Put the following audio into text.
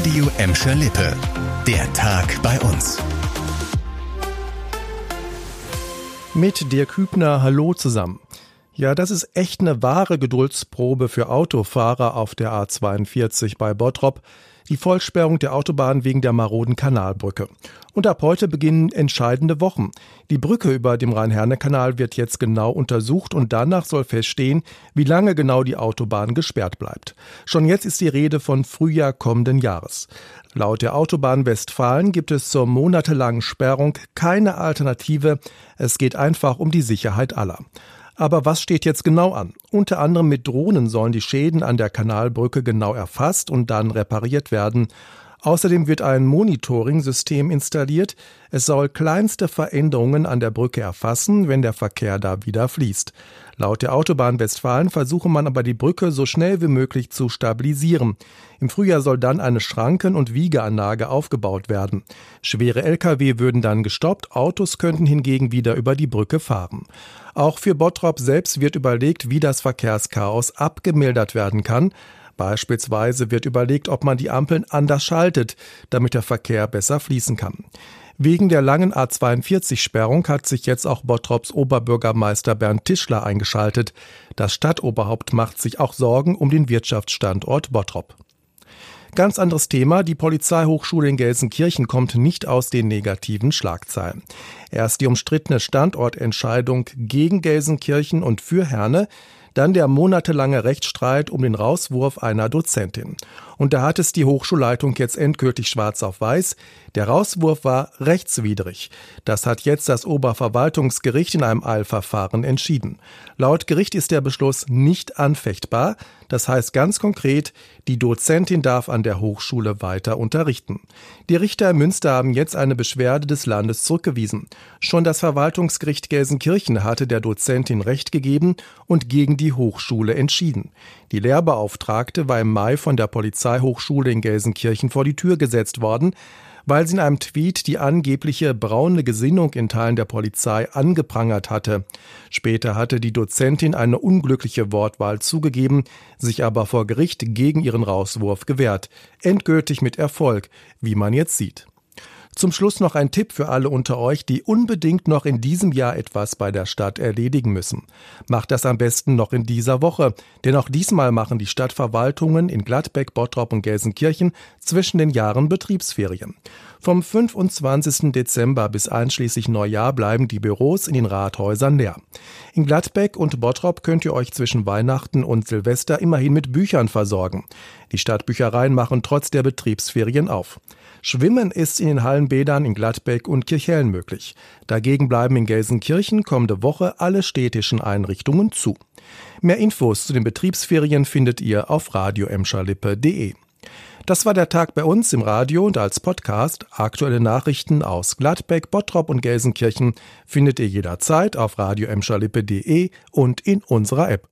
Radio Emscher Lippe. Der Tag bei uns. Mit Dirk Hübner, hallo zusammen. Ja, das ist echt eine wahre Geduldsprobe für Autofahrer auf der A42 bei Bottrop die Vollsperrung der Autobahn wegen der maroden Kanalbrücke. Und ab heute beginnen entscheidende Wochen. Die Brücke über dem Rhein-Herne-Kanal wird jetzt genau untersucht und danach soll feststehen, wie lange genau die Autobahn gesperrt bleibt. Schon jetzt ist die Rede von Frühjahr kommenden Jahres. Laut der Autobahn Westfalen gibt es zur monatelangen Sperrung keine Alternative. Es geht einfach um die Sicherheit aller. Aber was steht jetzt genau an? Unter anderem mit Drohnen sollen die Schäden an der Kanalbrücke genau erfasst und dann repariert werden. Außerdem wird ein Monitoring-System installiert. Es soll kleinste Veränderungen an der Brücke erfassen, wenn der Verkehr da wieder fließt. Laut der Autobahn Westfalen versuche man aber die Brücke so schnell wie möglich zu stabilisieren. Im Frühjahr soll dann eine Schranken- und Wiegeanlage aufgebaut werden. Schwere Lkw würden dann gestoppt, Autos könnten hingegen wieder über die Brücke fahren. Auch für Bottrop selbst wird überlegt, wie das Verkehrschaos abgemildert werden kann. Beispielsweise wird überlegt, ob man die Ampeln anders schaltet, damit der Verkehr besser fließen kann. Wegen der langen A42-Sperrung hat sich jetzt auch Bottrops Oberbürgermeister Bernd Tischler eingeschaltet. Das Stadtoberhaupt macht sich auch Sorgen um den Wirtschaftsstandort Bottrop. Ganz anderes Thema. Die Polizeihochschule in Gelsenkirchen kommt nicht aus den negativen Schlagzeilen. Erst die umstrittene Standortentscheidung gegen Gelsenkirchen und für Herne, dann der monatelange Rechtsstreit um den Rauswurf einer Dozentin. Und da hat es die Hochschulleitung jetzt endgültig schwarz auf weiß. Der Rauswurf war rechtswidrig. Das hat jetzt das Oberverwaltungsgericht in einem Eilverfahren entschieden. Laut Gericht ist der Beschluss nicht anfechtbar. Das heißt ganz konkret, die Dozentin darf an der Hochschule weiter unterrichten. Die Richter in Münster haben jetzt eine Beschwerde des Landes zurückgewiesen. Schon das Verwaltungsgericht Gelsenkirchen hatte der Dozentin Recht gegeben und gegen die Hochschule entschieden. Die Lehrbeauftragte war im Mai von der Polizeihochschule in Gelsenkirchen vor die Tür gesetzt worden, weil sie in einem Tweet die angebliche braune Gesinnung in Teilen der Polizei angeprangert hatte. Später hatte die Dozentin eine unglückliche Wortwahl zugegeben, sich aber vor Gericht gegen ihren Rauswurf gewehrt. Endgültig mit Erfolg, wie man jetzt sieht. Zum Schluss noch ein Tipp für alle unter euch, die unbedingt noch in diesem Jahr etwas bei der Stadt erledigen müssen. Macht das am besten noch in dieser Woche, denn auch diesmal machen die Stadtverwaltungen in Gladbeck, Bottrop und Gelsenkirchen zwischen den Jahren Betriebsferien. Vom 25. Dezember bis einschließlich Neujahr bleiben die Büros in den Rathäusern leer. In Gladbeck und Bottrop könnt ihr euch zwischen Weihnachten und Silvester immerhin mit Büchern versorgen. Die Stadtbüchereien machen trotz der Betriebsferien auf. Schwimmen ist in den Hallenbädern in Gladbeck und Kirchhellen möglich. Dagegen bleiben in Gelsenkirchen kommende Woche alle städtischen Einrichtungen zu. Mehr Infos zu den Betriebsferien findet ihr auf radioemscherlippe.de. Das war der Tag bei uns im Radio und als Podcast. Aktuelle Nachrichten aus Gladbeck, Bottrop und Gelsenkirchen findet ihr jederzeit auf radioemscherlippe.de und in unserer App.